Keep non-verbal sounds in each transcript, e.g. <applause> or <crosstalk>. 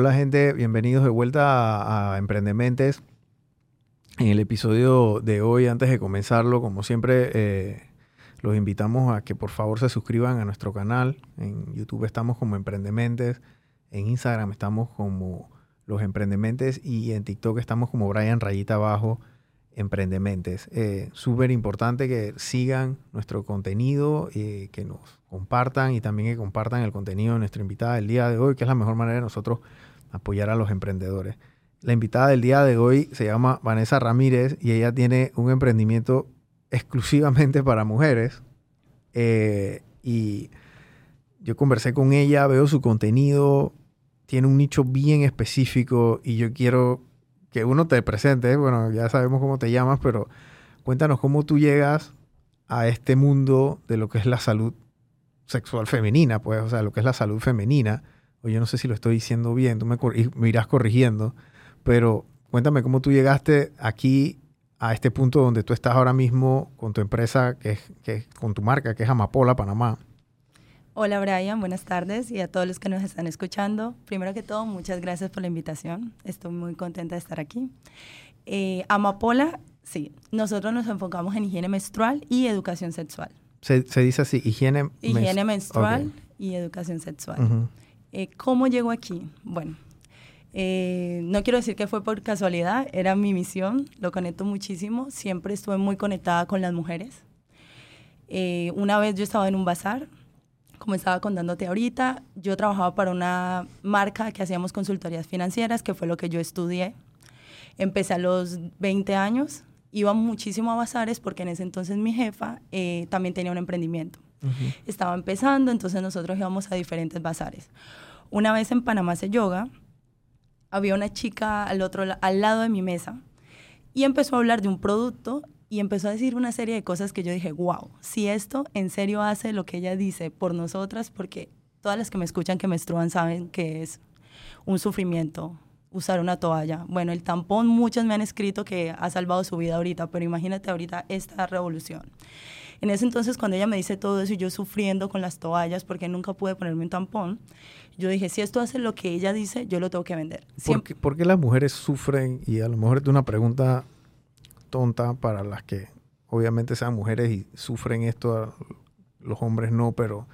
Hola gente, bienvenidos de vuelta a, Emprendementes. En el episodio de hoy, antes de comenzarlo, como siempre, eh, los invitamos a que por favor se suscriban a nuestro canal. En YouTube estamos como Emprendementes, en Instagram estamos como Los Emprendementes y en TikTok estamos como Brian Rayita Abajo Emprendementes. Eh, Súper importante que sigan nuestro contenido, eh, que nos compartan y también que compartan el contenido de nuestra invitada del día de hoy, que es la mejor manera de nosotros apoyar a los emprendedores. La invitada del día de hoy se llama Vanessa Ramírez y ella tiene un emprendimiento exclusivamente para mujeres. Eh, y yo conversé con ella, veo su contenido, tiene un nicho bien específico y yo quiero que uno te presente. Bueno, ya sabemos cómo te llamas, pero cuéntanos cómo tú llegas a este mundo de lo que es la salud sexual femenina, pues, o sea, lo que es la salud femenina. O yo no sé si lo estoy diciendo bien, tú me, me irás corrigiendo, pero cuéntame cómo tú llegaste aquí a este punto donde tú estás ahora mismo con tu empresa, que es, que con tu marca, que es Amapola, Panamá. Hola Brian, buenas tardes y a todos los que nos están escuchando. Primero que todo, muchas gracias por la invitación. Estoy muy contenta de estar aquí. Eh, Amapola, sí, nosotros nos enfocamos en higiene menstrual y educación sexual. Se, dice así, higiene, higiene menstrual y educación sexual. Eh, ¿Cómo llego aquí? Bueno, eh, no quiero decir que fue por casualidad, era mi misión, lo conecto muchísimo, siempre estuve muy conectada con las mujeres. Eh, una vez yo estaba en un bazar, como estaba contándote ahorita, yo trabajaba para una marca que hacíamos consultorías financieras, que fue lo que yo estudié. Empecé a los 20 años, iba muchísimo a bazares porque en ese entonces mi jefa eh, también tenía un emprendimiento. Estaba empezando, entonces nosotros íbamos a diferentes bazares. Una vez en Panamá se yoga, había una chica al, otro, al lado de mi mesa y empezó a hablar de un producto y empezó a decir una serie de cosas que yo dije, wow, si esto en serio hace lo que ella dice por nosotras, porque todas las que me escuchan que menstruan saben que es un sufrimiento usar una toalla. Bueno, el tampón, muchos me han escrito que ha salvado su vida ahorita, pero imagínate ahorita esta revolución. En ese entonces, cuando ella me dice todo eso y yo sufriendo con las toallas porque nunca pude ponerme un tampón, yo dije, si esto hace lo que ella dice, yo lo tengo que vender. ¿Por qué, las mujeres sufren? Y a lo mejor es una pregunta tonta para las que obviamente sean mujeres y sufren esto, los hombres no, pero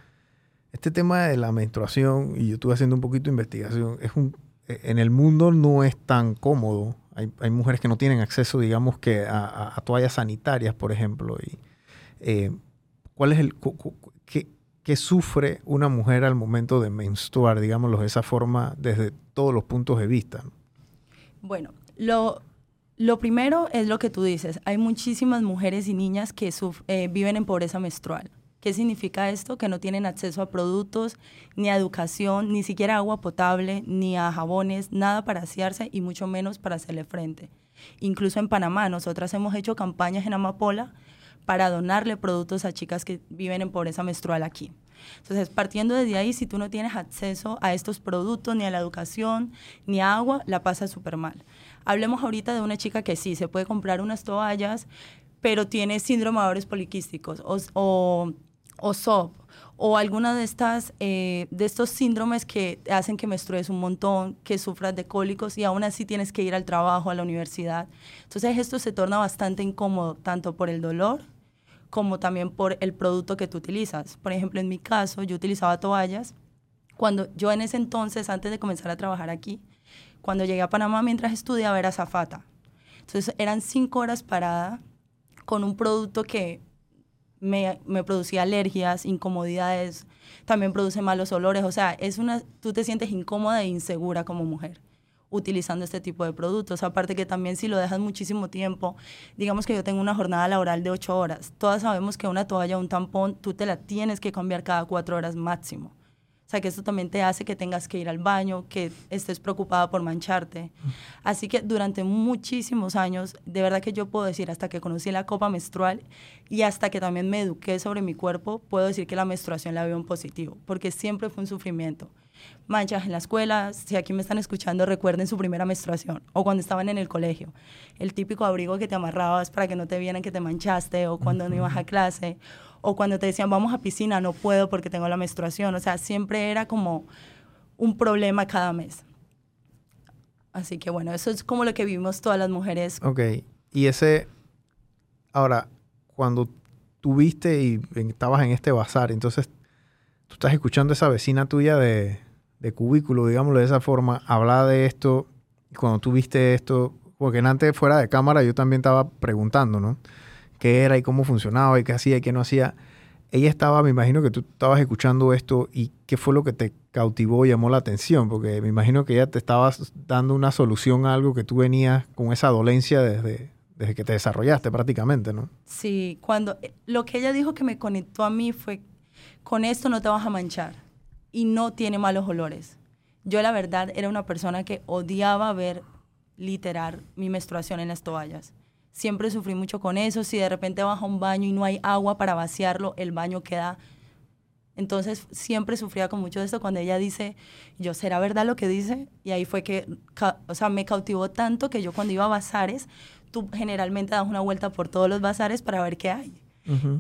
este tema de la menstruación, y yo estuve haciendo un poquito de investigación, es un, en el mundo no es tan cómodo. Hay, hay mujeres que no tienen acceso, digamos, que a, toallas sanitarias, por ejemplo. Y, eh, ¿Cuál es el... Qué, ¿Qué sufre una mujer al momento de menstruar, digámoslo de esa forma, desde todos los puntos de vista? Bueno, lo, lo primero es lo que tú dices. Hay muchísimas mujeres y niñas que eh, viven en pobreza menstrual. ¿Qué significa esto? Que no tienen acceso a productos, ni a educación, ni siquiera agua potable, ni a jabones, nada para asearse y mucho menos para hacerle frente. Incluso en Panamá, nosotras hemos hecho campañas en Amapola para donarle productos a chicas que viven en pobreza menstrual aquí. Entonces, partiendo desde ahí, si tú no tienes acceso a estos productos, ni a la educación, ni a agua, la pasas súper mal. Hablemos ahorita de una chica que sí, se puede comprar unas toallas, pero tiene síndrome de ovarios poliquísticos o, o, o SOP o alguna de estas eh, de estos síndromes que hacen que menstrues un montón, que sufras de cólicos y aún así tienes que ir al trabajo, a la universidad. Entonces esto se torna bastante incómodo tanto por el dolor como también por el producto que tú utilizas. Por ejemplo, en mi caso, yo utilizaba toallas. Cuando yo en ese entonces, antes de comenzar a trabajar aquí, cuando llegué a Panamá mientras estudiaba era zafata. Entonces eran cinco horas parada con un producto que me, me, producía alergias, incomodidades, también produce malos olores. O sea, es una, tú te sientes incómoda e insegura como mujer utilizando este tipo de productos. Aparte que también si lo dejas muchísimo tiempo, digamos que yo tengo una jornada laboral de ocho horas, todas sabemos que una toalla o un tampón tú te la tienes que cambiar cada cuatro horas máximo. O sea que esto también te hace que tengas que ir al baño, que estés preocupada por mancharte. Así que durante muchísimos años, de verdad que yo puedo decir, hasta que conocí la copa menstrual y hasta que también me eduqué sobre mi cuerpo, puedo decir que la menstruación la veo en positivo, porque siempre fue un sufrimiento manchas en la escuela. Si aquí me están escuchando, recuerden su primera menstruación o cuando estaban en el colegio. El típico abrigo que te amarrabas para que no te vieran que te manchaste o cuando no ibas a clase o cuando te decían vamos a piscina, no puedo porque tengo la menstruación. O sea, siempre era como un problema cada mes. Así que bueno, eso es como lo que vivimos todas las mujeres. Ok. Y ese, ahora, cuando tuviste y estabas en este bazar, entonces tú estás escuchando a esa vecina tuya de, de cubículo, digámoslo de esa forma, hablar de esto, cuando tú viste esto, porque antes fuera de cámara yo también estaba preguntando, ¿no? ¿Qué era y cómo funcionaba y qué hacía y qué no hacía? Ella estaba, me imagino que tú estabas escuchando esto y qué fue lo que te cautivó y llamó la atención, porque me imagino que ella te estaba dando una solución a algo que tú venías con esa dolencia desde, desde que te desarrollaste prácticamente, ¿no? Sí, cuando eh, lo que ella dijo que me conectó a mí fue, con esto no te vas a manchar y no tiene malos olores. Yo la verdad era una persona que odiaba ver literar mi menstruación en las toallas. Siempre sufrí mucho con eso. Si de repente baja un baño y no hay agua para vaciarlo, el baño queda... Entonces siempre sufría con mucho de esto cuando ella dice, yo, ¿será verdad lo que dice? Y ahí fue que, o sea, me cautivó tanto que yo cuando iba a bazares, tú generalmente das una vuelta por todos los bazares para ver qué hay.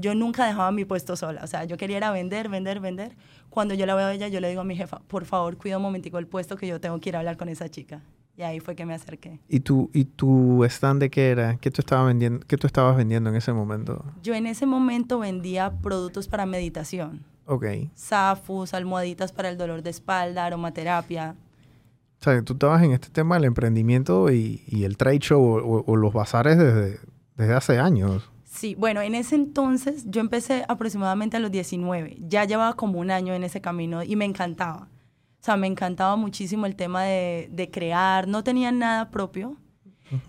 Yo nunca dejaba mi puesto sola, o sea, yo quería ir a vender, vender, vender. Cuando yo la veo a ella, yo le digo a mi jefa, por favor, cuida un momentico el puesto que yo tengo que ir a hablar con esa chica. Y ahí fue que me acerqué. ¿Y tu, y tu stand de qué era? ¿Qué tú, estabas vendiendo, ¿Qué tú estabas vendiendo en ese momento? Yo en ese momento vendía productos para meditación. Ok. Zafus, almohaditas para el dolor de espalda, aromaterapia. O sea, tú estabas en este tema del emprendimiento y, y el trade show o, o, los bazares desde, desde hace años. Sí, bueno, en ese entonces yo empecé aproximadamente a los 19. Ya llevaba como un año en ese camino y me encantaba. O sea, me encantaba muchísimo el tema de, de crear. No tenía nada propio.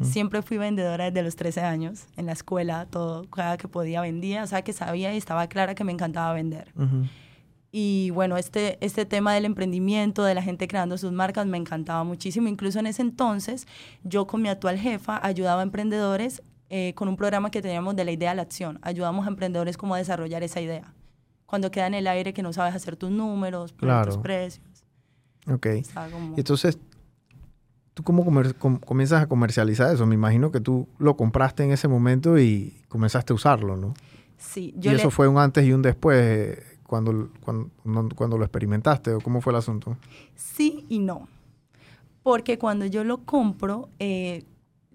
Siempre fui vendedora desde los 13 años. En la escuela, todo, cada que podía vendía. O sea, que sabía y estaba clara que me encantaba vender. Y bueno, este, este tema del emprendimiento, de la gente creando sus marcas, me encantaba muchísimo. Incluso en ese entonces, yo con mi actual jefa ayudaba a emprendedores eh, con un programa que teníamos de la idea a la acción. Ayudamos a emprendedores como a desarrollar esa idea. Cuando queda en el aire que no sabes hacer tus números, tus precios. Ok. Y entonces, ¿tú cómo comienzas a comercializar eso? Me imagino que tú lo compraste en ese momento y comenzaste a usarlo, ¿no? Sí. Yo y eso fue un antes y un después eh, cuando, cuando, cuando, lo experimentaste, ¿o cómo fue el asunto? Sí y no. Porque cuando yo lo compro, eh,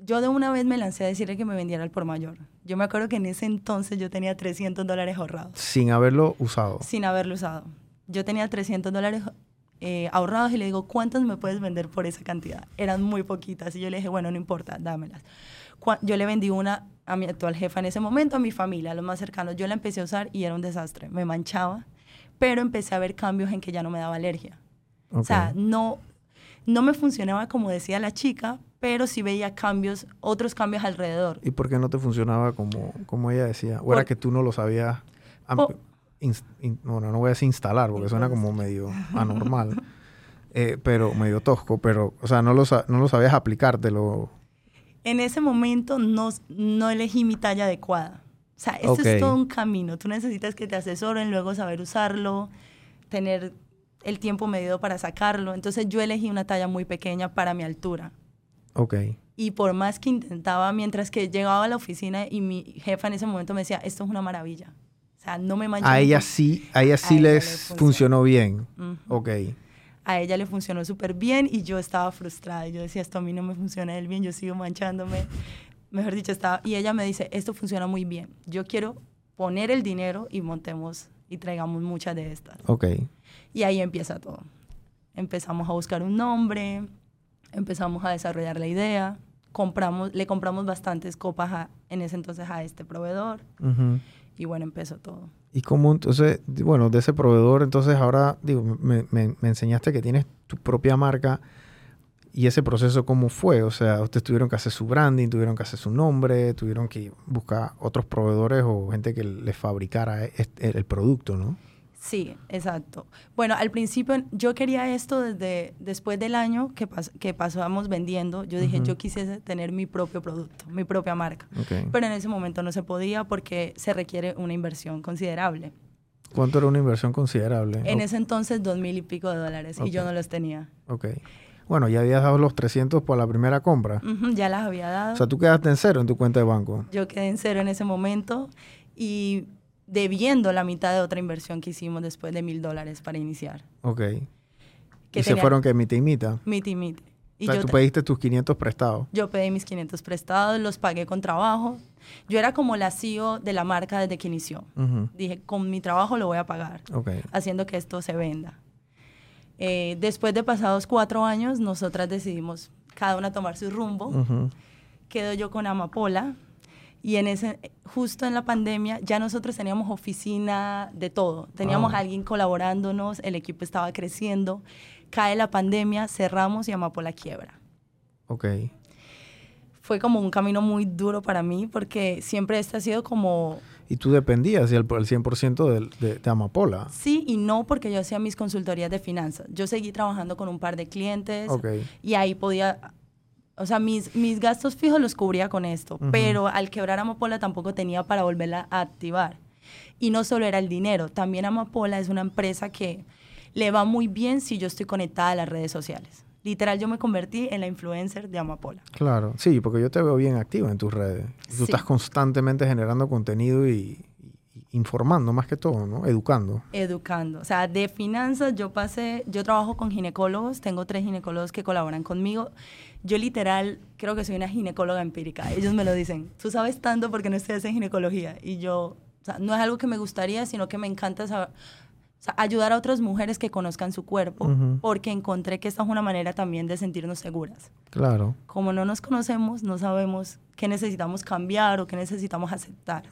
yo de una vez me lancé a decirle que me vendiera el por mayor. Yo me acuerdo que en ese entonces yo tenía 300 dólares ahorrados. Sin haberlo usado. Sin haberlo usado. Yo tenía 300 dólares eh, ahorrados y le digo, ¿cuántas me puedes vender por esa cantidad? Eran muy poquitas y yo le dije, bueno, no importa, dámelas. Yo le vendí una a mi actual jefa en ese momento, a mi familia, a los más cercanos. Yo la empecé a usar y era un desastre, me manchaba, pero empecé a ver cambios en que ya no me daba alergia. O sea, no, no me funcionaba como decía la chica, pero sí veía cambios, otros cambios alrededor. ¿Y por qué no te funcionaba como, como ella decía? ¿O era que tú no lo sabías? bueno, no voy a decir instalar porque suena como medio <laughs> anormal, eh, pero medio tosco, pero, o sea, no lo, no lo sabías aplicártelo. En ese momento no, no elegí mi talla adecuada. O sea, esto es todo un camino. Tú necesitas que te asesoren, luego saber usarlo, tener el tiempo medido para sacarlo. Entonces yo elegí una talla muy pequeña para mi altura. Ok. Y por más que intentaba, mientras que llegaba a la oficina y mi jefa en ese momento me decía, esto es una maravilla. O sea, no me manché. A ella sí, a ella sí les funcionó. bien. Ok. A ella le funcionó súper bien y yo estaba frustrada. Yo decía, esto a mí no me funciona del bien, yo sigo manchándome. Mejor dicho, estaba... Y ella me dice, esto funciona muy bien. Yo quiero poner el dinero y montemos y traigamos muchas de estas. Ok. Y ahí empieza todo. Empezamos a buscar un nombre, empezamos a desarrollar la idea, compramos, le compramos bastantes copas en ese entonces a este proveedor. Y bueno, empezó todo. ¿Y cómo entonces, bueno, de ese proveedor, entonces ahora, digo, me, me, enseñaste que tienes tu propia marca y ese proceso cómo fue? O sea, ustedes tuvieron que hacer su branding, tuvieron que hacer su nombre, tuvieron que buscar otros proveedores o gente que les fabricara el producto, ¿no? Sí, exacto. Bueno, al principio yo quería esto desde después del año que, que pasamos vendiendo. Yo dije, yo quisiese tener mi propio producto, mi propia marca. Pero en ese momento no se podía porque se requiere una inversión considerable. ¿Cuánto era una inversión considerable? En ese entonces, dos mil y pico de dólares y yo no los tenía. Ok. Bueno, ya habías dado los 300 por la primera compra. ya las había dado. O sea, tú quedaste en cero en tu cuenta de banco. Yo quedé en cero en ese momento y debiendo la mitad de otra inversión que hicimos después de mil dólares para iniciar. Ok. ¿Y se fueron que mita y mita? Mita y Y o sea, yo tú pediste tus 500 prestados. Yo pedí mis 500 prestados, los pagué con trabajo. Yo era como la CEO de la marca desde que inició. Ujú. Dije, con mi trabajo lo voy a pagar, Ok. haciendo que esto se venda. Eh, después de pasados cuatro años, nosotras decidimos cada una tomar su rumbo. Ujú. Quedo yo con Amapola y en ese, justo en la pandemia ya nosotros teníamos oficina de todo. Teníamos Ah. a alguien colaborándonos, el equipo estaba creciendo. Cae la pandemia, cerramos y Amapola quiebra. Ok. fue como un camino muy duro para mí porque siempre este ha sido como Y tú dependías el 100% del- de, de Amapola. sí y no porque yo hacía mis consultorías de finanzas. Yo seguí trabajando con un par de clientes Ok. y ahí podía, o sea, mis, mis gastos fijos los cubría con esto, pero al quebrar Amapola tampoco tenía para volverla a activar. Y no solo era el dinero, también Amapola es una empresa que le va muy bien si yo estoy conectada a las redes sociales. Literal, yo me convertí en la influencer de Amapola. Claro. Sí, porque yo te veo bien activa en tus redes. Tú Sí. estás constantemente generando contenido y, y informando más que todo, ¿no? Educando. educando. O sea, de finanzas yo pasé, yo trabajo con ginecólogos, tengo tres ginecólogos que colaboran conmigo. Yo literal creo que soy una ginecóloga empírica. Ellos me lo dicen, tú sabes tanto porque no estudias en ginecología. Y yo, o sea, no es algo que me gustaría, sino que me encanta saber- o sea, ayudar a otras mujeres que conozcan su cuerpo, porque encontré que esta es una manera también de sentirnos seguras. Claro. Como no nos conocemos, no sabemos qué necesitamos cambiar o qué necesitamos aceptar.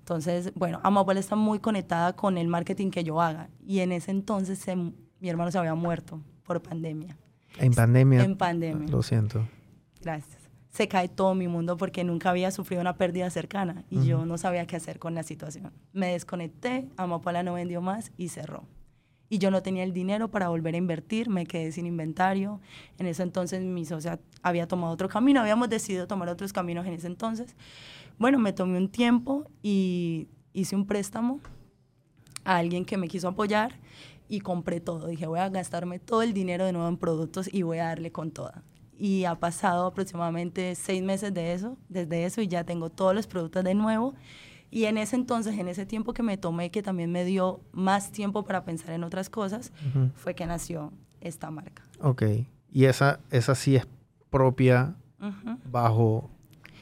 Entonces, bueno, Amapola está muy conectada con el marketing que yo haga. Y en ese entonces se- mi hermano se había muerto por pandemia. En pandemia. En pandemia. Lo siento. Gracias. Se cae todo mi mundo porque nunca había sufrido una pérdida cercana y yo no sabía qué hacer con la situación. Me desconecté, Amapola no vendió más y cerró. Y yo no tenía el dinero para volver a invertir, me quedé sin inventario. En ese entonces mi socia había tomado otro camino, habíamos decidido tomar otros caminos en ese entonces. Bueno, me tomé un tiempo y hice un préstamo a alguien que me quiso apoyar y compré todo. Dije, voy a gastarme todo el dinero de nuevo en productos y voy a darle con toda. Y ha pasado aproximadamente seis meses de eso, desde eso, y ya tengo todos los productos de nuevo. Y en ese entonces, en ese tiempo que me tomé, que también me dio más tiempo para pensar en otras cosas, Ujú. fue que nació esta marca. Ok. Y esa, esa sí es propia Ujú. bajo,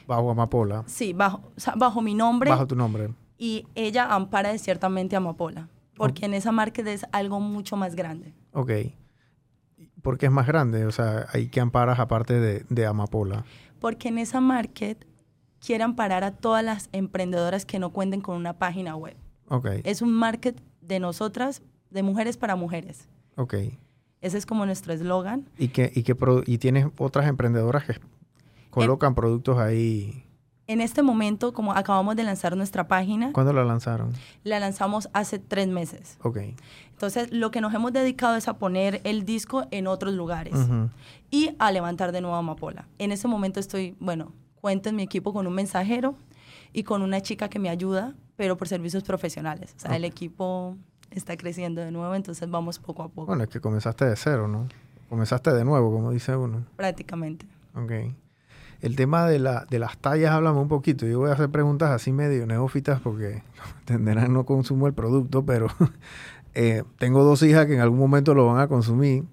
bajo Amapola. Sí, bajo, o sea, bajo mi nombre. Bajo tu nombre. y ella ampara ciertamente Amapola, porque en esa marca es algo mucho más grande. Ok. Porque es más grande, o sea, hay que amparas aparte de, de Amapola. Porque en esa market quiere amparar a todas las emprendedoras que no cuenten con una página web. Ok. Es un market de nosotras, de mujeres para mujeres. Ok. Ese es como nuestro eslogan. Y que, y que y tienes otras emprendedoras que colocan productos ahí. En este momento, como acabamos de lanzar nuestra página, ¿Cuándo la lanzaron? la lanzamos hace tres meses. Ok. Entonces, lo que nos hemos dedicado es a poner el disco en otros lugares Ujú. y a levantar de nuevo Amapola. En ese momento estoy, bueno, cuento en mi equipo con un mensajero y con una chica que me ayuda, pero por servicios profesionales. O sea, el Ok. equipo está creciendo de nuevo, entonces vamos poco a poco, Bueno, es que comenzaste de cero, ¿no? Comenzaste de nuevo, como dice uno. prácticamente. Ok. El tema de, la, de las tallas, háblame un poquito. Yo voy a hacer preguntas así medio neófitas porque, entenderán, no consumo el producto, pero <laughs> eh, tengo dos hijas que en algún momento lo van a consumir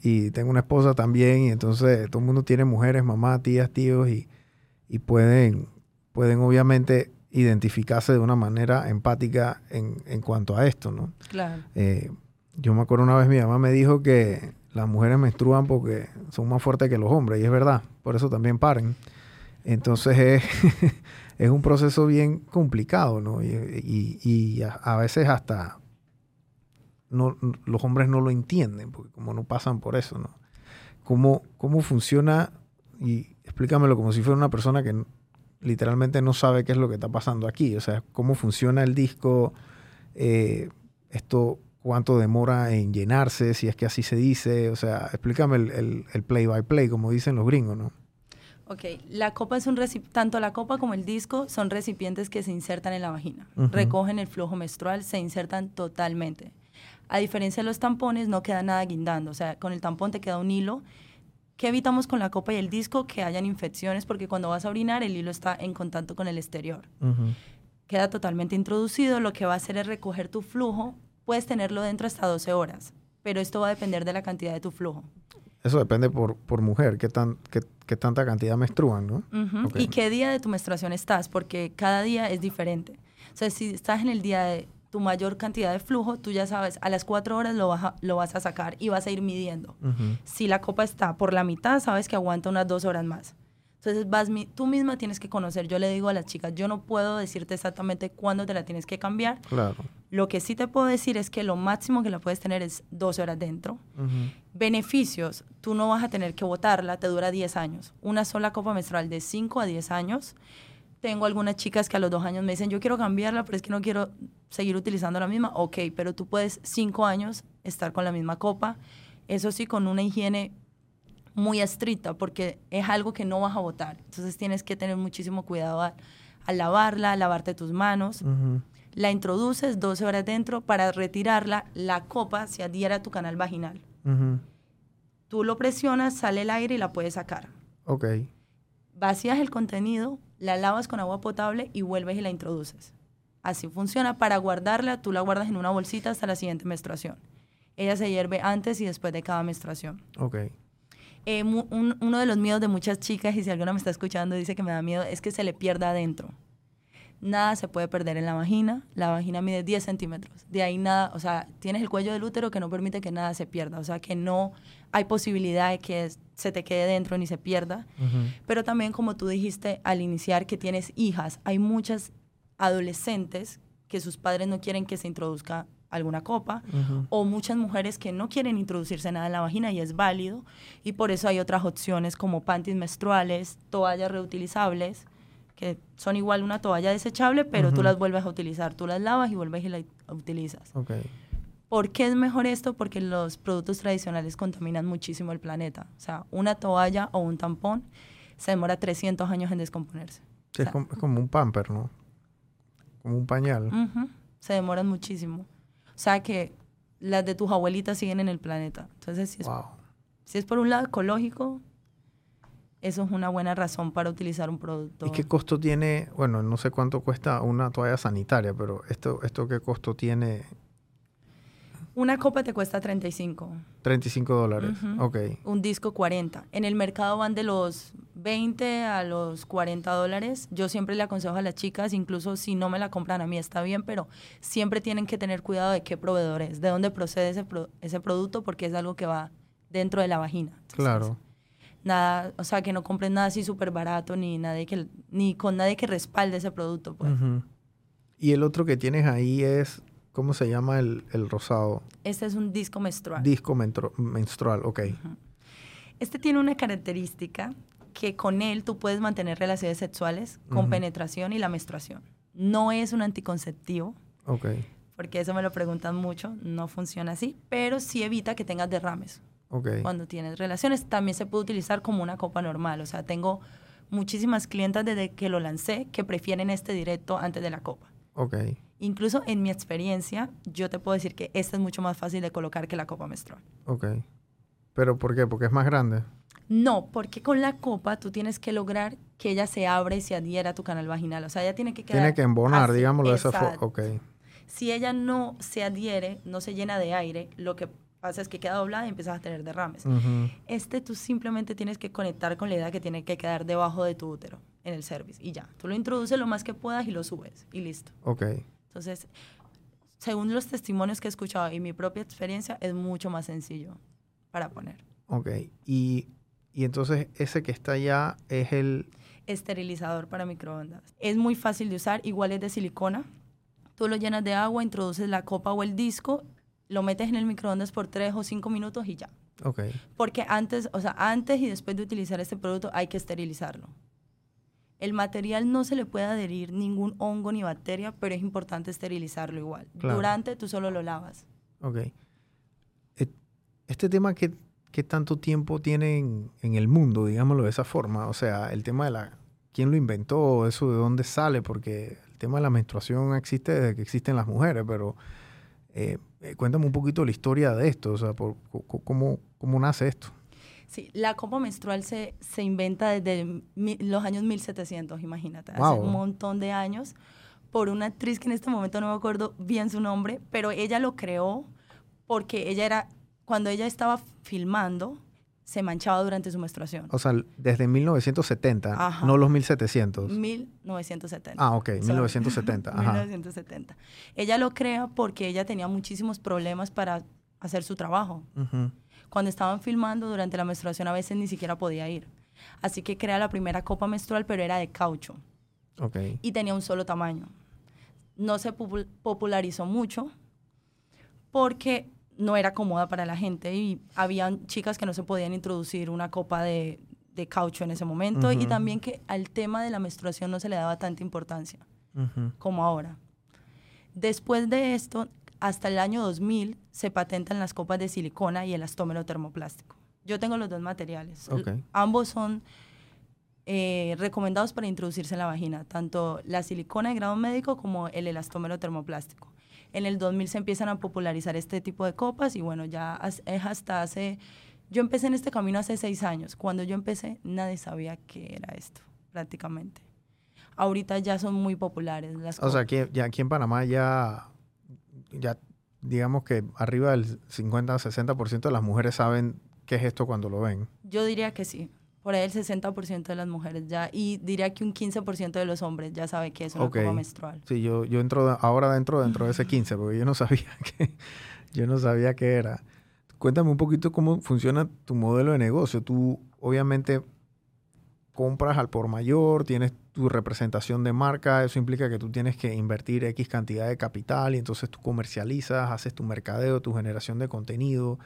y tengo una esposa también y entonces todo el mundo tiene mujeres, mamás, tías, tíos y, y pueden, pueden obviamente identificarse de una manera empática en, en cuanto a esto, ¿no? Claro. Eh, yo me acuerdo una vez mi mamá me dijo que las mujeres menstruan porque son más fuertes que los hombres y es verdad, por eso también paren. Entonces es, <laughs> un proceso bien complicado, ¿no? Y, a, veces hasta los hombres no lo entienden porque como no pasan por eso, ¿no? ¿Cómo, cómo funciona? Y explícamelo como si fuera una persona que literalmente no sabe qué es lo que está pasando aquí. O sea, cómo funciona el disco, eh, esto cuánto demora en llenarse, si es que así se dice. O sea, explícame el, el- el play by play, como dicen los gringos, ¿no? Ok, la copa es un tanto la copa como el disco son recipientes que se insertan en la vagina, recogen el flujo menstrual, se insertan totalmente. A diferencia de los tampones, no queda nada guindando, o sea, con el tampón te queda un hilo. ¿Qué evitamos con la copa y el disco? Que hayan infecciones, porque cuando vas a orinar el hilo está en contacto con el exterior. Queda totalmente introducido, lo que va a hacer es recoger tu flujo, puedes tenerlo dentro hasta 12 horas, pero esto va a depender de la cantidad de tu flujo. Eso depende por, por mujer, qué, tan, qué, qué tanta cantidad menstruan, ¿no? ¿Y qué día de tu menstruación estás? Porque cada día es diferente. O sea, si estás en el día de tu mayor cantidad de flujo, tú ya sabes, a las cuatro horas lo vas a, lo vas a sacar y vas a ir midiendo. Si la copa está por la mitad, sabes que aguanta unas dos horas más. Entonces vas tú misma tienes que conocer. Yo le digo a las chicas, yo no puedo decirte exactamente cuándo te la tienes que cambiar. Claro. Lo que sí te puedo decir es que lo máximo que la puedes tener es 12 horas dentro. Beneficios, tú no vas a tener que botarla, te dura 10 años. Una sola copa menstrual de 5 a 10 años. Tengo algunas chicas que a los dos años me dicen, yo quiero cambiarla, pero es que no quiero seguir utilizando la misma. Ok, pero tú puedes 5 años estar con la misma copa. Eso sí, con una higiene muy estricta, porque es algo que no vas a botar. Entonces tienes que tener muchísimo cuidado al, al lavarla, lavarte tus manos. Ujú. La introduces 12 horas dentro. Para retirarla, la copa se adhiere a tu canal vaginal. Ujú. Tú lo presionas, sale el aire y la puedes sacar. Ok. Vacías el contenido, la lavas con agua potable y vuelves y la introduces. Así funciona. Para guardarla, tú la guardas en una bolsita hasta la siguiente menstruación. Ella se hierve antes y después de cada menstruación. Ok. Eh, un- uno de los miedos de muchas chicas, y si alguna me está escuchando dice que me da miedo, es que se le pierda adentro. Nada se puede perder en la vagina. La vagina mide 10 centímetros. De ahí nada, o sea, tienes el cuello del útero que no permite que nada se pierda. O sea, que no hay posibilidad de que se te quede dentro ni se pierda. Pero también, como tú dijiste al iniciar que tienes hijas, hay muchas adolescentes que sus padres no quieren que se introduzca alguna copa Ujú. o muchas mujeres que no quieren introducirse nada en la vagina y es válido y por eso hay otras opciones como panties menstruales, toallas reutilizables que son igual una toalla desechable pero tú Ujú. las vuelves a utilizar, tú las lavas y vuelves y las utilizas. Ok. ¿Por qué es mejor esto? Porque los productos tradicionales contaminan muchísimo el planeta. O sea, una toalla o un tampón se demora 300 años en descomponerse. Sí, es, sea- como, es como un pamper, ¿no? Como un pañal. Ujú, Se demoran muchísimo. O sea que las de tus abuelitas siguen en el planeta. Entonces, si es, Wow. si es por un lado ecológico, eso es una buena razón para utilizar un producto. ¿Y qué costo tiene? Bueno, no sé cuánto cuesta una toalla sanitaria, pero esto, esto qué costo tiene? Una copa te cuesta 35, 35 dólares. Ok. un disco 40. En el mercado van de los 20 a los 40 dólares. Yo siempre le aconsejo a las chicas, incluso si no me la compran a mí está bien, pero siempre tienen que tener cuidado de qué proveedor es, de dónde procede ese, pro- ese producto, porque es algo que va dentro de la vagina. Entonces, Claro. Nada, o sea, que no compren nada así súper barato, ni, nadie que, ni con nadie que respalde ese producto. Pues. Y el otro que tienes ahí es, ¿cómo se llama el, el rosado? Este es un disco menstrual. Disco menstrual, ok. Este tiene una característica que con él tú puedes mantener relaciones sexuales con Ujú. penetración y la menstruación. No es un anticonceptivo, Ok. porque eso me lo preguntan mucho, no funciona así, pero sí evita que tengas derrames Ok. cuando tienes relaciones. También se puede utilizar como una copa normal, o sea, tengo muchísimas clientas desde que lo lancé que prefieren este directo antes de la copa. Ok. Incluso en mi experiencia, yo te puedo decir que este es mucho más fácil de colocar que la copa menstrual. Ok. ¿Pero por qué? Porque es más grande. No, porque con la copa tú tienes que lograr que ella se abra y se adhiera a tu canal vaginal. O sea, ella tiene que quedar. Tiene que embonar, así. digámoslo de esa forma. Ok. Si ella no se adhiere, no se llena de aire, lo que pasa es que queda doblada y empiezas a tener derrames. Este tú simplemente tienes que conectar con la idea que tiene que quedar debajo de tu útero en el cervix y ya. Tú lo introduces lo más que puedas y lo subes y listo. Ok. Entonces, según los testimonios que he escuchado y mi propia experiencia, es mucho más sencillo para poner. Ok. Y, y entonces ese que está allá es el... esterilizador para microondas. Es muy fácil de usar, igual es de silicona. Tú lo llenas de agua, introduces la copa o el disco, lo metes en el microondas por 3 o 5 minutos y ya. Ok. Porque antes, o sea, antes y después de utilizar este producto hay que esterilizarlo. El material no se le puede adherir ningún hongo ni bacteria, pero es importante esterilizarlo igual. Claro. Durante tú solo lo lavas. Ok. Et- Este tema, ¿qué, qué tanto tiempo tiene en, en el mundo, digámoslo de esa forma? O sea, el tema de la... ¿Quién lo inventó? ¿Eso de dónde sale? Porque el tema de la menstruación existe desde que existen las mujeres, pero eh, eh, cuéntame un poquito la historia de esto, o sea, por, cómo, ¿cómo nace esto? Sí, la copa menstrual se, se inventa desde mi- los años 1700, imagínate, hace Wow. un montón de años, por una actriz que en este momento no me acuerdo bien su nombre, pero ella lo creó porque ella era, cuando ella estaba filmando, se manchaba durante su menstruación. O sea, desde 1970, Ajá. no los 1700. 1970. Ah, ok, Sorry. 1970. <laughs> Ajá. 1970. Ella lo crea porque ella tenía muchísimos problemas para hacer su trabajo. Ujú. Cuando estaban filmando durante la menstruación a veces ni siquiera podía ir. Así que crea la primera copa menstrual, pero era de caucho Ok. y tenía un solo tamaño. No se popu- popularizó mucho porque no era cómoda para la gente y habían chicas que no se podían introducir una copa de, de caucho en ese momento y Ujú. también que al tema de la menstruación no se le daba tanta importancia Ujú. como ahora. Después de esto, hasta el año 2000 se patentan las copas de silicona y el elastómero termoplástico. Yo tengo los dos materiales. Ambos son eh, recomendados para introducirse en la vagina, tanto la silicona de grado médico como el elastómero termoplástico. En el 2000 se empiezan a popularizar este tipo de copas y bueno, ya es hasta hace... Yo empecé en este camino hace seis años. Cuando yo empecé, nadie sabía qué era esto, prácticamente. Ahorita ya son muy populares las O sea, copas. aquí, ya aquí en Panamá ya, ya digamos que arriba del 50 o 60% de las mujeres saben qué es esto cuando lo ven. Yo diría que sí. Por ahí el 60% de las mujeres ya, y diría que un 15% de los hombres ya sabe que es una Ok. copa menstrual. Sí, yo, yo entro ahora dentro dentro de ese 15 porque yo no sabía <laughs> que yo no sabía qué era. Cuéntame un poquito cómo funciona tu modelo de negocio. Tú obviamente compras al por mayor, tienes tu representación de marca, eso implica que tú tienes que invertir X cantidad de capital y entonces tú comercializas, haces tu mercadeo, tu generación de contenido,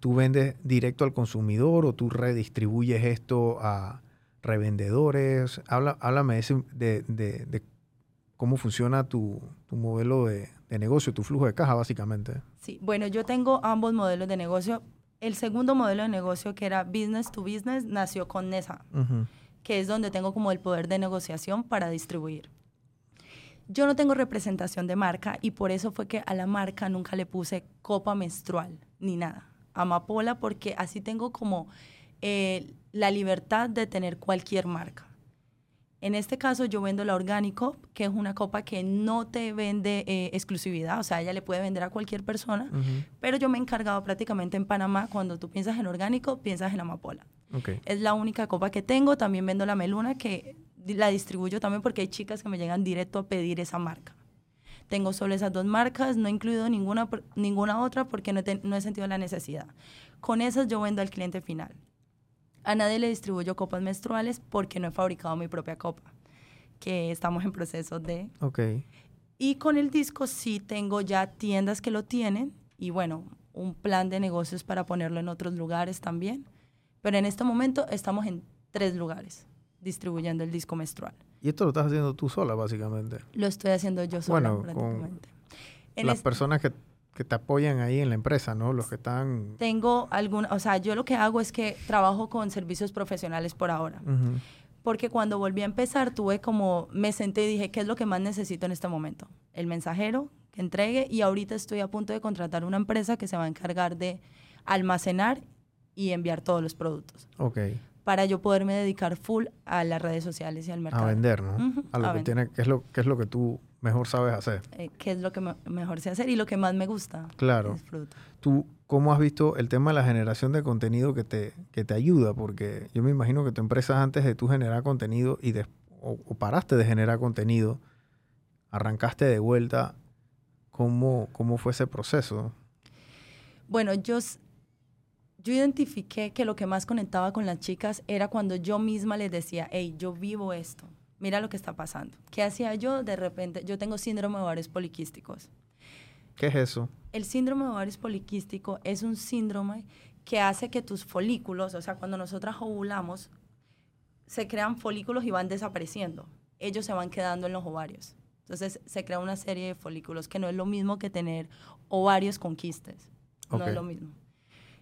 tú vendes directo al consumidor o tú redistribuyes esto a revendedores. Habla, háblame de, de- de- cómo funciona tu, tu modelo de, de negocio, tu flujo de caja básicamente. Sí, bueno, yo tengo ambos modelos de negocio. El segundo modelo de negocio, que era business to business, nació con NESA. Que es donde tengo como el poder de negociación para distribuir. Yo no tengo representación de marca y por eso fue que a la marca nunca le puse copa menstrual ni nada. Amapola porque así tengo como eh, la libertad de tener cualquier marca. En este caso yo vendo la Orgánico, que es una copa que no te vende eh, exclusividad, o sea, ella le puede vender a cualquier persona, pero yo me he encargado prácticamente en Panamá, cuando tú piensas en Orgánico, piensas en Amapola. Ok. Es la única copa que tengo. También vendo la meluna que la distribuyo también porque hay chicas que me llegan directo a pedir esa marca. Tengo solo esas dos marcas, no he incluido ninguna, ninguna otra porque no, te- no he sentido la necesidad. Con esas yo vendo al cliente final. A nadie le distribuyo copas menstruales porque no he fabricado mi propia copa, que estamos en proceso de... Ok. Y con el disco sí tengo ya tiendas que lo tienen y bueno, un plan de negocios para ponerlo en otros lugares también. Pero en este momento estamos en tres lugares distribuyendo el disco menstrual. Y esto lo estás haciendo tú sola básicamente. Lo estoy haciendo yo sola Bueno, con prácticamente. En Las personas que, que te apoyan ahí en la empresa, ¿no? Los que están... tengo alguna, o sea, yo lo que hago es que trabajo con servicios profesionales por ahora. Porque cuando volví a empezar, tuve como, me senté y dije, ¿qué es lo que más necesito en este momento? El mensajero que entregue y ahorita estoy a punto de contratar una empresa que se va a encargar de almacenar y enviar todos los productos Ok. para yo poderme dedicar full a las redes sociales y al mercado. A vender, ¿no? A lo a que vender. tiene, que es lo, que es lo que tú mejor sabes hacer. Eh, que es lo que me- mejor sé hacer y lo que más me gusta. Claro. Disfruto. ¿Tú cómo has visto el tema de la generación de contenido que te, que te ayuda? Porque yo me imagino que tu empresa antes de tú generar contenido y de, o, o paraste de generar contenido, arrancaste de vuelta, ¿cómo, cómo fue ese proceso? Bueno, yo, yo identifiqué que lo que más conectaba con las chicas era cuando yo misma les decía, hey, yo vivo esto, mira lo que está pasando. ¿Qué hacía yo? De repente, yo tengo síndrome de ovarios poliquísticos. ¿Qué es eso? El síndrome de ovarios poliquístico es un síndrome que hace que tus folículos, o sea, cuando nosotras ovulamos, se crean folículos y van desapareciendo. Ellos se van quedando en los ovarios. Entonces se crea una serie de folículos que no es lo mismo que tener ovarios con quistes. No Ok. es lo mismo.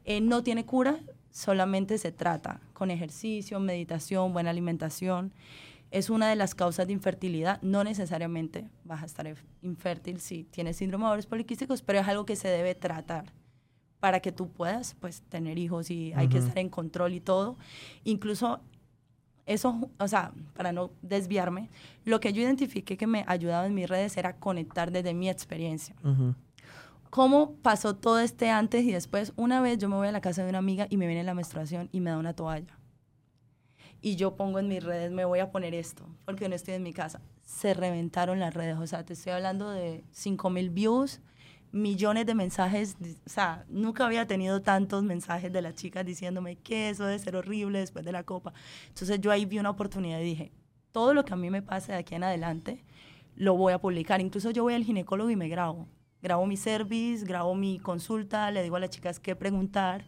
Eh, no tiene cura, solamente se trata con ejercicio, meditación, buena alimentación. Es una de las causas de infertilidad. No necesariamente vas a estar infértil si tienes síndrome de ovarios poliquísticos, pero es algo que se debe tratar para que tú puedas pues, tener hijos y hay que estar en control y todo. Incluso eso, o sea, para no desviarme, lo que yo identifiqué que me ayudaba en mis redes era conectar desde mi experiencia. Ujú. ¿Cómo pasó todo este antes y después? Una vez yo me voy a la casa de una amiga y me viene la menstruación y me da una toalla. Y yo pongo en mis redes, me voy a poner esto, porque no estoy en mi casa. Se reventaron las redes, o sea, te estoy hablando de 5 mil views, millones de mensajes, o sea, nunca había tenido tantos mensajes de las chicas diciéndome que eso debe ser horrible después de la copa. Entonces yo ahí vi una oportunidad y dije, todo lo que a mí me pase de aquí en adelante, lo voy a publicar. Incluso yo voy al ginecólogo y me grabo. Grabo mi service, grabo mi consulta, le digo a las chicas qué preguntar,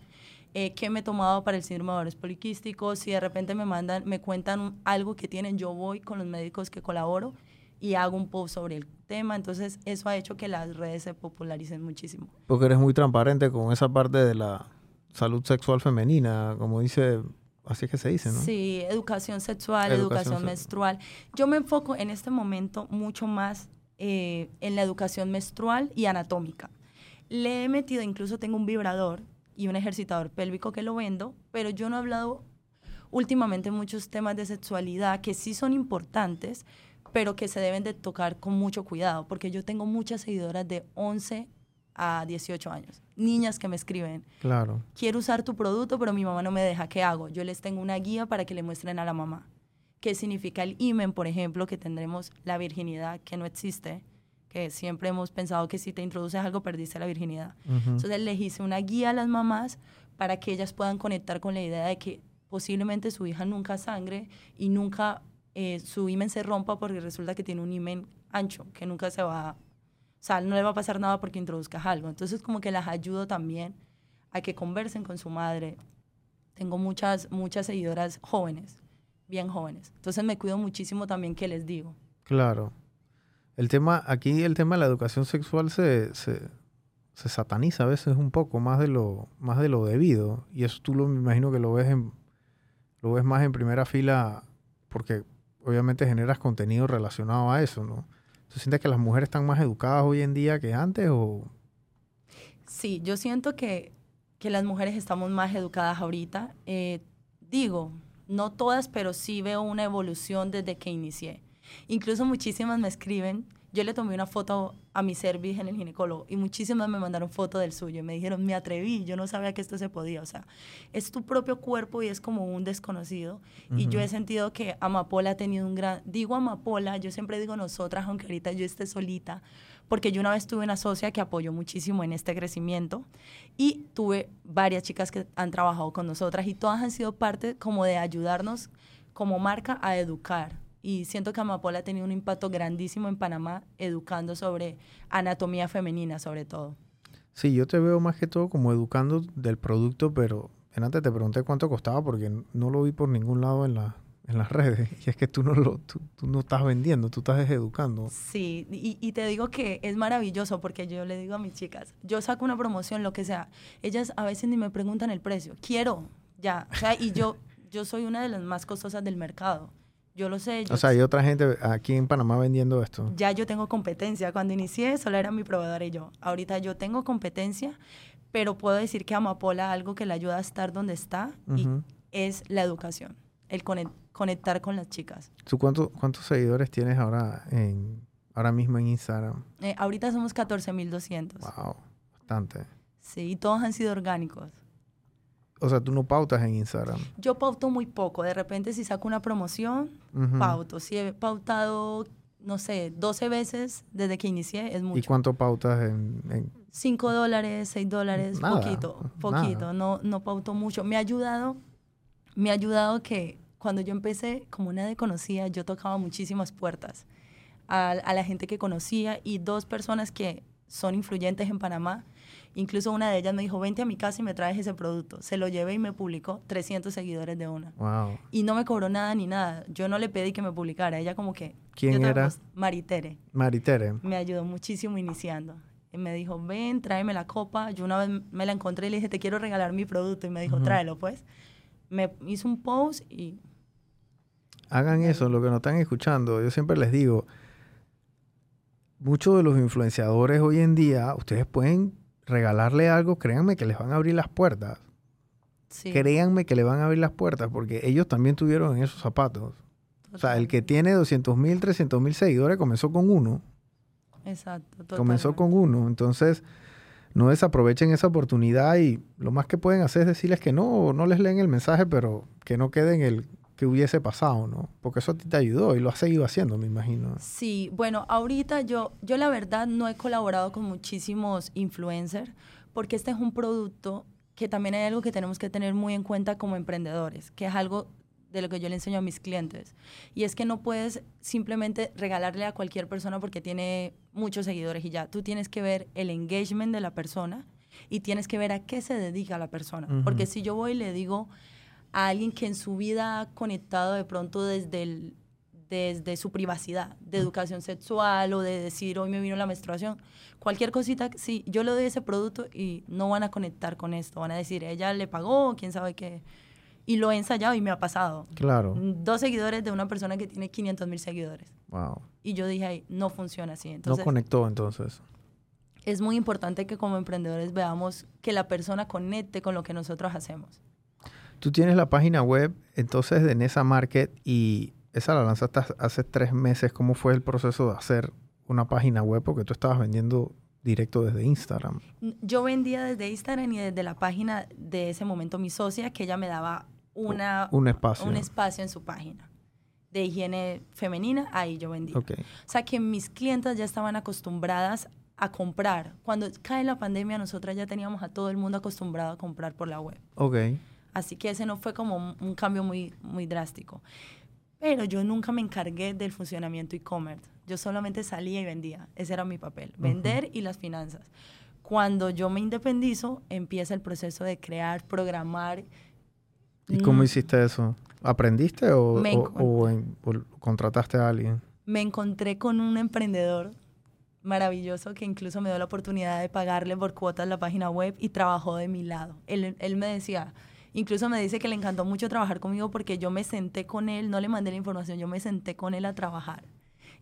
eh, qué me he tomado para el síndrome de ovario poliquísticos. Si de repente me mandan, me cuentan algo que tienen, yo voy con los médicos que colaboro y hago un post sobre el tema. Entonces, eso ha hecho que las redes se popularicen muchísimo. Porque eres muy transparente con esa parte de la salud sexual femenina, como dice Así es que se dice, ¿no? Sí, educación sexual, educación, menstrual. Yo me enfoco en este momento mucho más eh, en la educación menstrual y anatómica. Le he metido, incluso tengo un vibrador y un ejercitador pélvico que lo vendo, pero yo no he hablado últimamente muchos temas de sexualidad que sí son importantes, pero que se deben de tocar con mucho cuidado, porque yo tengo muchas seguidoras de 11 a 18 años. Niñas que me escriben. Claro. Quiero usar tu producto, pero mi mamá no me deja. ¿Qué hago? Yo les tengo una guía para que le muestren a la mamá. ¿Qué significa el imen, por ejemplo, que tendremos la virginidad, que no existe? Que siempre hemos pensado que si te introduces algo, perdiste la virginidad. Entonces les hice una guía a las mamás para que ellas puedan conectar con la idea de que posiblemente su hija nunca sangre y nunca eh, su imen se rompa porque resulta que tiene un imen ancho, que nunca se va a o sea, no le va a pasar nada porque introduzcas algo. Entonces, como que las ayudo también a que conversen con su madre. Tengo muchas, muchas seguidoras jóvenes, bien jóvenes. Entonces, me cuido muchísimo también qué les digo. Claro. El tema, aquí el tema de la educación sexual se, se, se, sataniza a veces un poco más de lo, más de lo debido. Y eso tú lo, me imagino que lo ves, en, lo ves más en primera fila porque obviamente generas contenido relacionado a eso, ¿no? ¿Tú sientes que las mujeres están más educadas hoy en día que antes o...? Sí, yo siento que, que las mujeres estamos más educadas ahorita. Eh, digo, no todas, pero sí veo una evolución desde que inicié. Incluso muchísimas me escriben yo le tomé una foto a mi cervix en el ginecólogo y muchísimas me mandaron foto del suyo y me dijeron, me atreví, yo no sabía que esto se podía. O sea, es tu propio cuerpo y es como un desconocido. Y yo he sentido que Amapola ha tenido un gran... Digo Amapola, yo siempre digo nosotras, aunque ahorita yo esté solita, porque yo una vez tuve una socia que apoyó muchísimo en este crecimiento y tuve varias chicas que han trabajado con nosotras y todas han sido parte como de ayudarnos como marca a educar y siento que Amapola ha tenido un impacto grandísimo en Panamá educando sobre anatomía femenina sobre todo. Sí, yo te veo más que todo como educando del producto, pero antes te pregunté cuánto costaba porque no lo vi por ningún lado en, la, en las <laughs> redes. Y es que tú no, lo, tú, no estás vendiendo, tú estás educando. Sí, y, y, te digo que es maravilloso porque yo le digo a mis chicas, yo saco una promoción, lo que sea, ellas a veces ni me preguntan el precio, quiero, ya, o sea, y yo, yo soy una de las más costosas del mercado. Yo lo sé. o sea, hay otra gente aquí en Panamá vendiendo esto. Ya yo tengo competencia. Cuando inicié, solo era mi proveedor y yo. Ahorita yo tengo competencia, pero puedo decir que Amapola algo que le ayuda a estar donde está y es la educación, el conectar con las chicas. ¿Tú cuánto, cuántos seguidores tienes ahora, en, ahora mismo en Instagram? Eh, ahorita somos 14.200. Wow, bastante. Sí, y todos han sido orgánicos. O sea, tú no pautas en Instagram. Yo pauto muy poco. De repente, si saco una promoción, pauto. Si he pautado, no sé, 12 veces desde que inicié, es mucho. ¿Y cuánto pautas en...? 5 dólares, 6 dólares, poquito, poquito. No, no pauto mucho. Me ha ayudado, me ha ayudado que cuando yo empecé, como nadie conocía, yo tocaba muchísimas puertas a, a la gente que conocía y dos personas que son influyentes en Panamá Incluso una de ellas me dijo, vente a mi casa y me traes ese producto. Se lo llevé y me publicó 300 seguidores de una. Wow. Y no me cobró nada ni nada. Yo no le pedí que me publicara. Ella como que... ¿Quién era? Maritere. Maritere. Me ayudó muchísimo iniciando. Y me dijo, ven, tráeme la copa. Yo una vez me la encontré y le dije, te quiero regalar mi producto. Y me dijo, tráelo pues. Me hizo un post y... Hagan eso, lo que no están escuchando. Yo siempre les digo, muchos de los influenciadores hoy en día, ustedes pueden regalarle algo, créanme que les van a abrir las puertas. Créanme que le van a abrir las puertas porque ellos también tuvieron en esos zapatos. O sea, el que tiene 200 mil, 300 mil seguidores comenzó con uno. Exacto. Comenzó con uno. Entonces, no desaprovechen esa oportunidad y lo más que pueden hacer es decirles que no, no les leen el mensaje, pero que no queden el que hubiese pasado, ¿no? Porque eso a ti te ayudó y lo has seguido haciendo, me imagino. Sí, bueno, ahorita yo, yo la verdad no he colaborado con muchísimos influencers porque este es un producto que también hay algo que tenemos que tener muy en cuenta como emprendedores, que es algo de lo que yo le enseño a mis clientes. Y es que no puedes simplemente regalarle a cualquier persona porque tiene muchos seguidores y ya. Tú tienes que ver el engagement de la persona y tienes que ver a qué se dedica la persona. Porque si yo voy y le digo a alguien que en su vida ha conectado de pronto desde, el, desde su privacidad, de educación sexual o de decir hoy me vino la menstruación, cualquier cosita, sí, yo le doy ese producto y no van a conectar con esto, van a decir, ella le pagó, quién sabe qué. Y lo he ensayado y me ha pasado. Claro. Dos seguidores de una persona que tiene 500 mil seguidores. Wow. Y yo dije, ahí, no funciona así. Entonces, no conectó entonces. Es muy importante que como emprendedores veamos que la persona conecte con lo que nosotros hacemos. Tú tienes la página web entonces de Nesa Market y esa la lanzaste hace tres meses. ¿Cómo fue el proceso de hacer una página web? Porque tú estabas vendiendo directo desde Instagram. Yo vendía desde Instagram y desde la página de ese momento mi socia, que ella me daba una, un, espacio. un espacio en su página de higiene femenina, ahí yo vendía. O sea que mis clientas ya estaban acostumbradas a comprar. Cuando cae la pandemia, nosotras ya teníamos a todo el mundo acostumbrado a comprar por la web. Ok. Así que ese no fue como un, cambio muy, muy drástico. Pero yo nunca me encargué del funcionamiento e-commerce. Yo solamente salía y vendía. Ese era mi papel, vender y las finanzas. Cuando yo me independizo, empieza el proceso de crear, programar ¿Y cómo mm. hiciste eso? ¿Aprendiste o, contrataste a alguien? Me encontré con un emprendedor maravilloso que incluso me dio la oportunidad de pagarle por cuotas la página web y trabajó de mi lado. Él, él me decía, incluso me dice que le encantó mucho trabajar conmigo porque yo me senté con él, no le mandé la información, yo me senté con él a trabajar.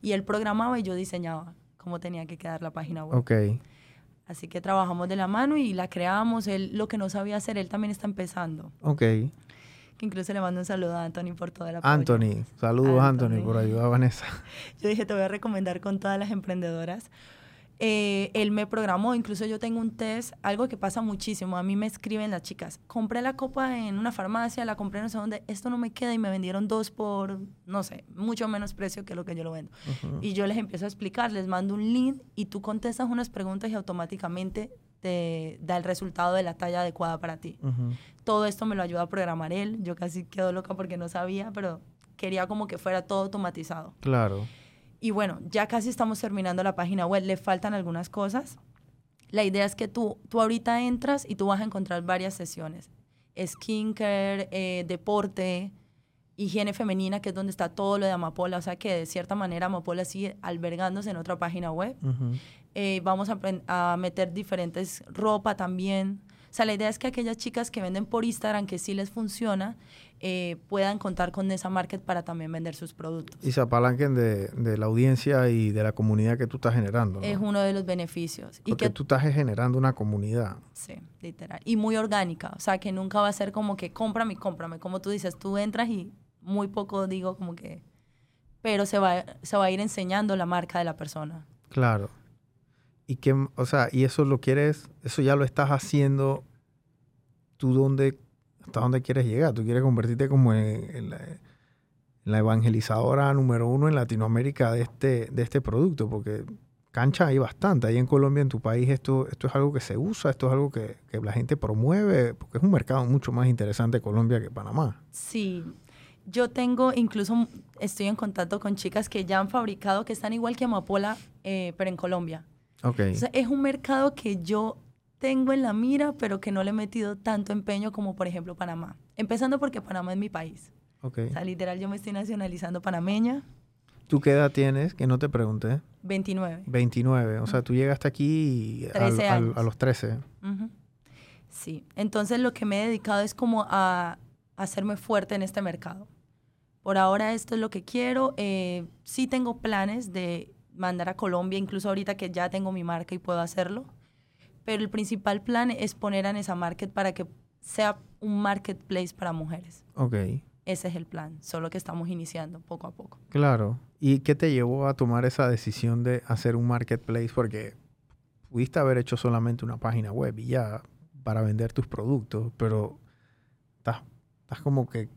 Y él programaba y yo diseñaba cómo tenía que quedar la página web. Ok. Así que trabajamos de la mano y la creamos. Él lo que no sabía hacer, él también está empezando. Ok que incluso le mando un saludo a Anthony por el apoyo. Anthony, saludos Anthony. por ayudar a Vanessa. <laughs> Yo dije, te voy a recomendar con todas las emprendedoras. Eh, él me programó, incluso yo tengo un test, algo que pasa muchísimo, a mí me escriben las chicas, compré la copa en una farmacia, la compré no sé dónde, esto no me queda y me vendieron dos por, no sé, mucho menos precio que lo que yo lo vendo. Y yo les empiezo a explicar, les mando un link y tú contestas unas preguntas y automáticamente te da el resultado de la talla adecuada para ti. Todo esto me lo ayuda a programar él. Yo casi quedo loca porque no sabía, pero quería como que fuera todo automatizado. Claro. Y bueno, ya casi estamos terminando la página web. Le faltan algunas cosas. La idea es que tú, tú ahorita entras y tú vas a encontrar varias sesiones. Skincare, eh, deporte, higiene femenina, que es donde está todo lo de Amapola. O sea que de cierta manera Amapola sigue albergándose en otra página web. Eh, vamos a, a, meter diferentes ropa también. O sea, la idea es que aquellas chicas que venden por Instagram, que sí les funciona, eh, puedan contar con esa market para también vender sus productos. Y se apalanquen de, de, la audiencia y de la comunidad que tú estás generando. Es uno de los beneficios. Porque y que, tú estás generando una comunidad. Sí, literal. Y muy orgánica. O sea, que nunca va a ser como que cómprame, cómprame. Como tú dices, tú entras y muy poco digo como que... Pero se va, se va a ir enseñando la marca de la persona. Claro. Y que, o sea, y eso lo quieres, eso ya lo estás haciendo, tú dónde, hasta dónde quieres llegar, tú quieres convertirte como en, la, evangelizadora número uno en Latinoamérica de este, de este producto, porque cancha hay bastante. Ahí en Colombia, en tu país, esto, esto es algo que se usa, esto es algo que, que la gente promueve, porque es un mercado mucho más interesante Colombia que Panamá. Sí, yo tengo, incluso estoy en contacto con chicas que ya han fabricado, que están igual que Amapola, eh, pero en Colombia. Okay. es un mercado que yo tengo en la mira, pero que no le he metido tanto empeño como, por ejemplo, Panamá. Empezando porque Panamá es mi país. Okay. O sea, literal, yo me estoy nacionalizando panameña. ¿Tú qué edad tienes? Que no te pregunté. 29. 29. O sea, tú llegaste aquí a los 13. Sí. Entonces, lo que me he dedicado es como a hacerme fuerte en este mercado. Por ahora esto es lo que quiero. Eh, sí tengo planes de mandar a Colombia, incluso ahorita que ya tengo mi marca y puedo hacerlo. Pero el principal plan es poner a esa Market para que sea un marketplace para mujeres. Ok. Ese es el plan, solo que estamos iniciando poco a poco. Claro. ¿Y qué te llevó a tomar esa decisión de hacer un marketplace? Porque pudiste haber hecho solamente una página web y ya para vender tus productos, pero estás, estás como que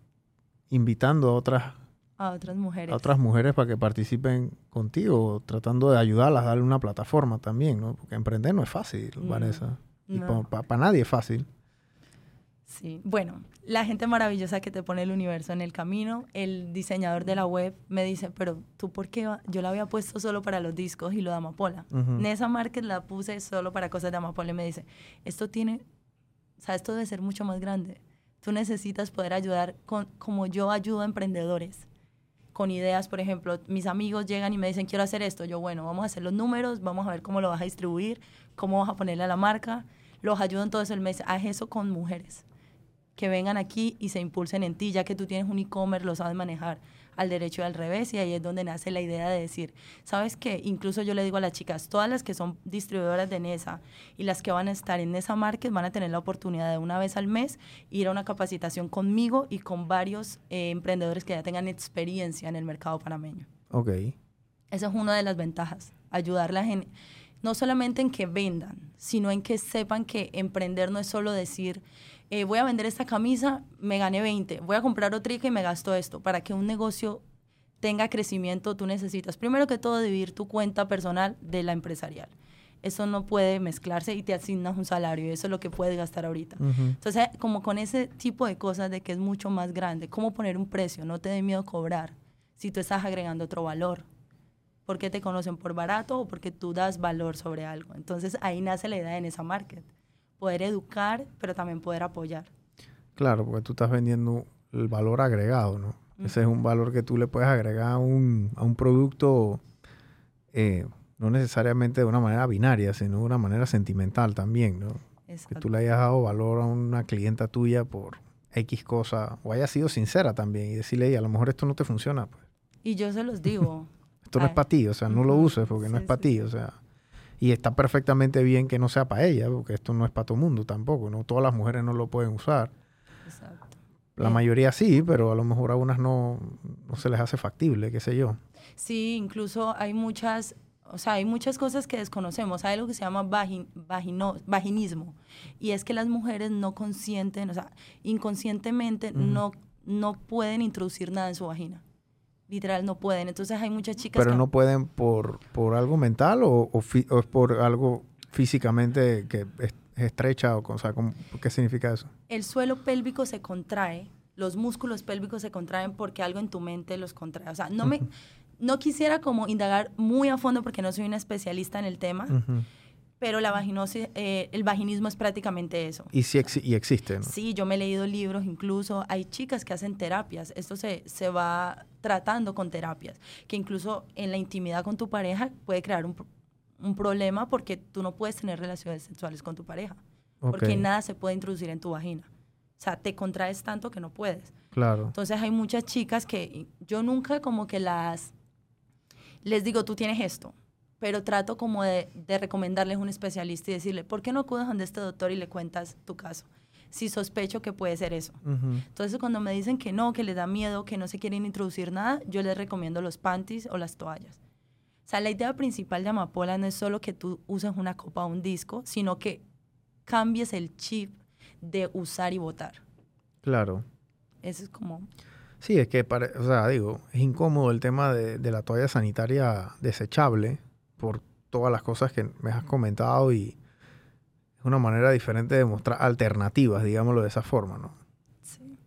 invitando a otras a otras mujeres. a otras mujeres para que participen contigo, tratando de ayudarlas, darle una plataforma también, ¿no? Porque emprender no es fácil, Vanessa. Y no. para nadie es fácil. Sí, bueno, la gente maravillosa que te pone el universo en el camino, el diseñador de la web me dice, pero tú por qué va? yo la había puesto solo para los discos y lo de Amapola. Ujú. Nessa Market la puse solo para cosas de Amapola y me dice, esto tiene, o sea, esto debe ser mucho más grande. Tú necesitas poder ayudar con, como yo ayudo a emprendedores con ideas, por ejemplo, mis amigos llegan y me dicen, quiero hacer esto. Yo, bueno, vamos a hacer los números, vamos a ver cómo lo vas a distribuir, cómo vas a ponerle a la marca. Los ayudo en todo el mes. Haz eso con mujeres que vengan aquí y se impulsen en ti, ya que tú tienes un e-commerce, lo sabes manejar al derecho y al revés, y ahí es donde nace la idea de decir, ¿sabes qué? Incluso yo le digo a las chicas, todas las que son distribuidoras de NESA y las que van a estar en NESA Market van a tener la oportunidad de una vez al mes ir a una capacitación conmigo y con varios eh, emprendedores que ya tengan experiencia en el mercado panameño. Ok. Esa es una de las ventajas, ayudarlas en, no solamente en que vendan, sino en que sepan que emprender no es solo decir, eh, voy a vender esta camisa, me gané 20, voy a comprar otra y me gasto esto. Para que un negocio tenga crecimiento, tú necesitas, primero que todo, dividir tu cuenta personal de la empresarial. Eso no puede mezclarse y te asignas un salario eso es lo que puedes gastar ahorita. Ujú. Entonces, como con ese tipo de cosas de que es mucho más grande, cómo poner un precio, no te dé miedo cobrar si tú estás agregando otro valor. ¿Por qué te conocen por barato o porque tú das valor sobre algo? Entonces ahí nace la idea en esa market. Poder educar, pero también poder apoyar. Claro, porque tú estás vendiendo el valor agregado, ¿no? Ese es un valor que tú le puedes agregar a un, a un producto, eh, no necesariamente de una manera binaria, sino de una manera sentimental también, ¿no? Que Exacto. tú le hayas dado valor a una clienta tuya por X cosa, o haya sido sincera también y decirle, "Ey, a lo mejor esto no te funciona, pues. Y yo se los digo. <laughs> Esto no es Ay. para ti, o sea, no lo uses porque no es para sí, ti, o sea. Y está perfectamente bien que no sea para ella, porque esto no es para todo mundo tampoco, ¿no? Todas las mujeres no lo pueden usar. Exacto. La Eh. mayoría sí, pero a lo mejor a unas no, no se les hace factible, qué sé yo. Sí, incluso hay muchas, o sea, hay muchas cosas que desconocemos. Hay algo que se llama vagin- vagino- vaginismo. Y es que las mujeres no consienten, o sea, inconscientemente no, no pueden introducir nada en su vagina. Literal, no pueden. Entonces hay muchas chicas Pero que... no pueden por, por algo mental o, o fi- o es por algo físicamente que es, es estrecha o, o sea, ¿cómo- ¿qué significa eso? el suelo pélvico se contrae, los músculos pélvicos se contraen porque algo en tu mente los contrae. O sea, no me... No quisiera como indagar muy a fondo porque no soy una especialista en el tema, Ujú. Pero la vaginosis, eh, el vaginismo es prácticamente eso. Y sí exi- y existe, ¿no? Sí, yo me he leído libros, incluso hay chicas que hacen terapias. Esto se, se va tratando con terapias, que incluso en la intimidad con tu pareja puede crear un, un problema porque tú no puedes tener relaciones sexuales con tu pareja, porque Ok, nada se puede introducir en tu vagina. O sea, te contraes tanto que no puedes. Claro. Entonces hay muchas chicas que yo nunca como que las les digo, tú tienes esto, pero trato como de, de recomendarles un especialista y decirle, ¿por qué no acudes donde este doctor y le cuentas tu caso? Si sospecho que puede ser eso. Ujú. Entonces cuando me dicen que no, que les da miedo, que no se quieren introducir nada, yo les recomiendo los panties o las toallas. O sea, la idea principal de Amapola no es solo que tú uses una copa o un disco, sino que cambies el chip de usar y votar. Claro. Eso es como... Sí, es que, pare- o sea, digo, es incómodo el tema de, de la toalla sanitaria desechable por todas las cosas que me has comentado y es una manera diferente de mostrar alternativas, digámoslo de esa forma, ¿no? Sí.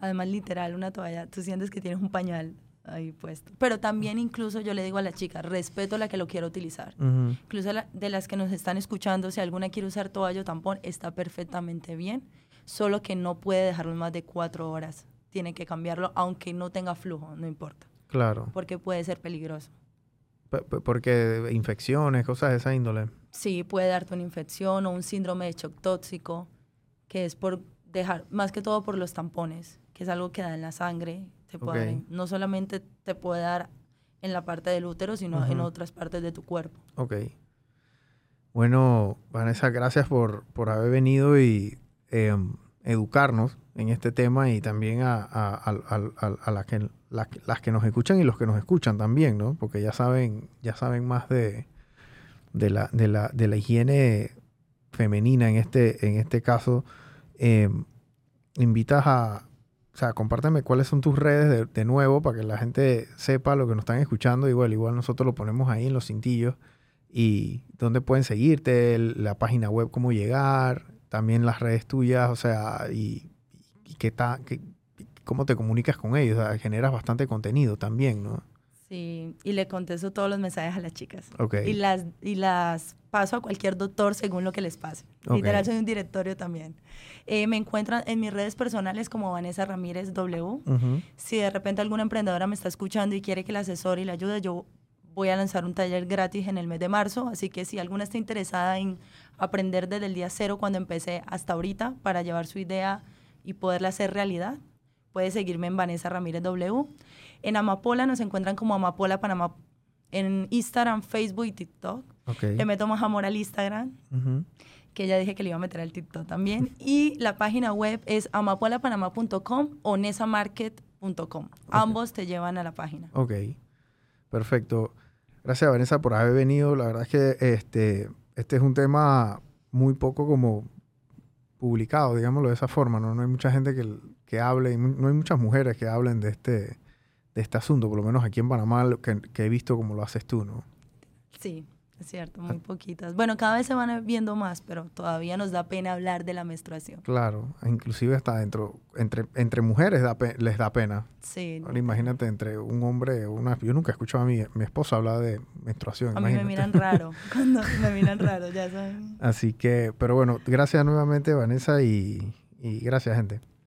Además, literal, una toalla, tú sientes que tienes un pañal ahí puesto. Pero también incluso yo le digo a la chica, respeto a la que lo quiera utilizar. Incluso la- de las que nos están escuchando, si alguna quiere usar toalla o tampón, está perfectamente bien, solo que no puede dejarlo más de cuatro horas. Tiene que cambiarlo, aunque no tenga flujo, no importa, Claro. porque puede ser peligroso. Porque infecciones, cosas de esa índole. Sí, puede darte una infección o un síndrome de shock tóxico, que es por dejar, más que todo por los tampones, que es algo que da en la sangre. Te puede dar no solamente te puede dar en la parte del útero, sino en otras partes de tu cuerpo. Ok. Bueno, Vanessa, gracias por, por haber venido y eh, educarnos en este tema y también a, a, a- a- a- a las, las, que- nos escuchan y los que nos escuchan también, ¿no? Porque ya saben, ya saben más de, de la, de la, de la higiene femenina en este, en este caso, eh, invitas a, o sea, compárteme cuáles son tus redes de, nuevo para que la gente sepa lo que nos están escuchando. Igual, igual nosotros lo ponemos ahí en los cintillos y dónde pueden seguirte, la página web, cómo llegar, también las redes tuyas, o sea, y, y qué ta, qué, cómo te comunicas con ellos. O sea, generas bastante contenido también, ¿no? Sí, y le contesto todos los mensajes a las chicas. Okay. Y las, y las paso a cualquier doctor según lo que les pase. Okay. Literal, soy un directorio también. Eh, me encuentran en mis redes personales como Vanessa Ramírez W. Uh -huh. Si de repente alguna emprendedora me está escuchando y quiere que la asesore y la ayude, yo voy a lanzar un taller gratis en el mes de marzo. Así que si alguna está interesada en aprender desde el día cero cuando empecé hasta ahorita para llevar su idea y poderla hacer realidad, puede seguirme en Vanessa Ramírez W. En Amapola nos encuentran como Amapola Panamá en Instagram, Facebook y TikTok. Okay. Le meto más amor al Instagram, Uh -huh. que ya dije que le iba a meter al TikTok también. y la página web es amapolapanamá.com o nesamarket.com. Okay. Ambos te llevan a la página. Ok, perfecto. Gracias, Vanessa, por haber venido. La verdad es que este, este es un tema muy poco como publicado, digámoslo de esa forma. No, no hay mucha gente que, que hable, no hay muchas mujeres que hablen de este, de este asunto, por lo menos aquí en Panamá, que, que he visto como lo haces tú, ¿no? Sí, es cierto, muy poquitas. Bueno, cada vez se van viendo más, pero todavía nos da pena hablar de la menstruación. Claro, inclusive hasta dentro, entre, entre mujeres da les da pena. Sí. Ahora imagínate entre un hombre, una, yo nunca he escuchado a mi, mi esposa hablar de menstruación. A imagínate. mí me miran raro, <laughs> cuando me miran raro, ya saben. Así que, pero bueno, gracias nuevamente Vanessa y, y gracias gente.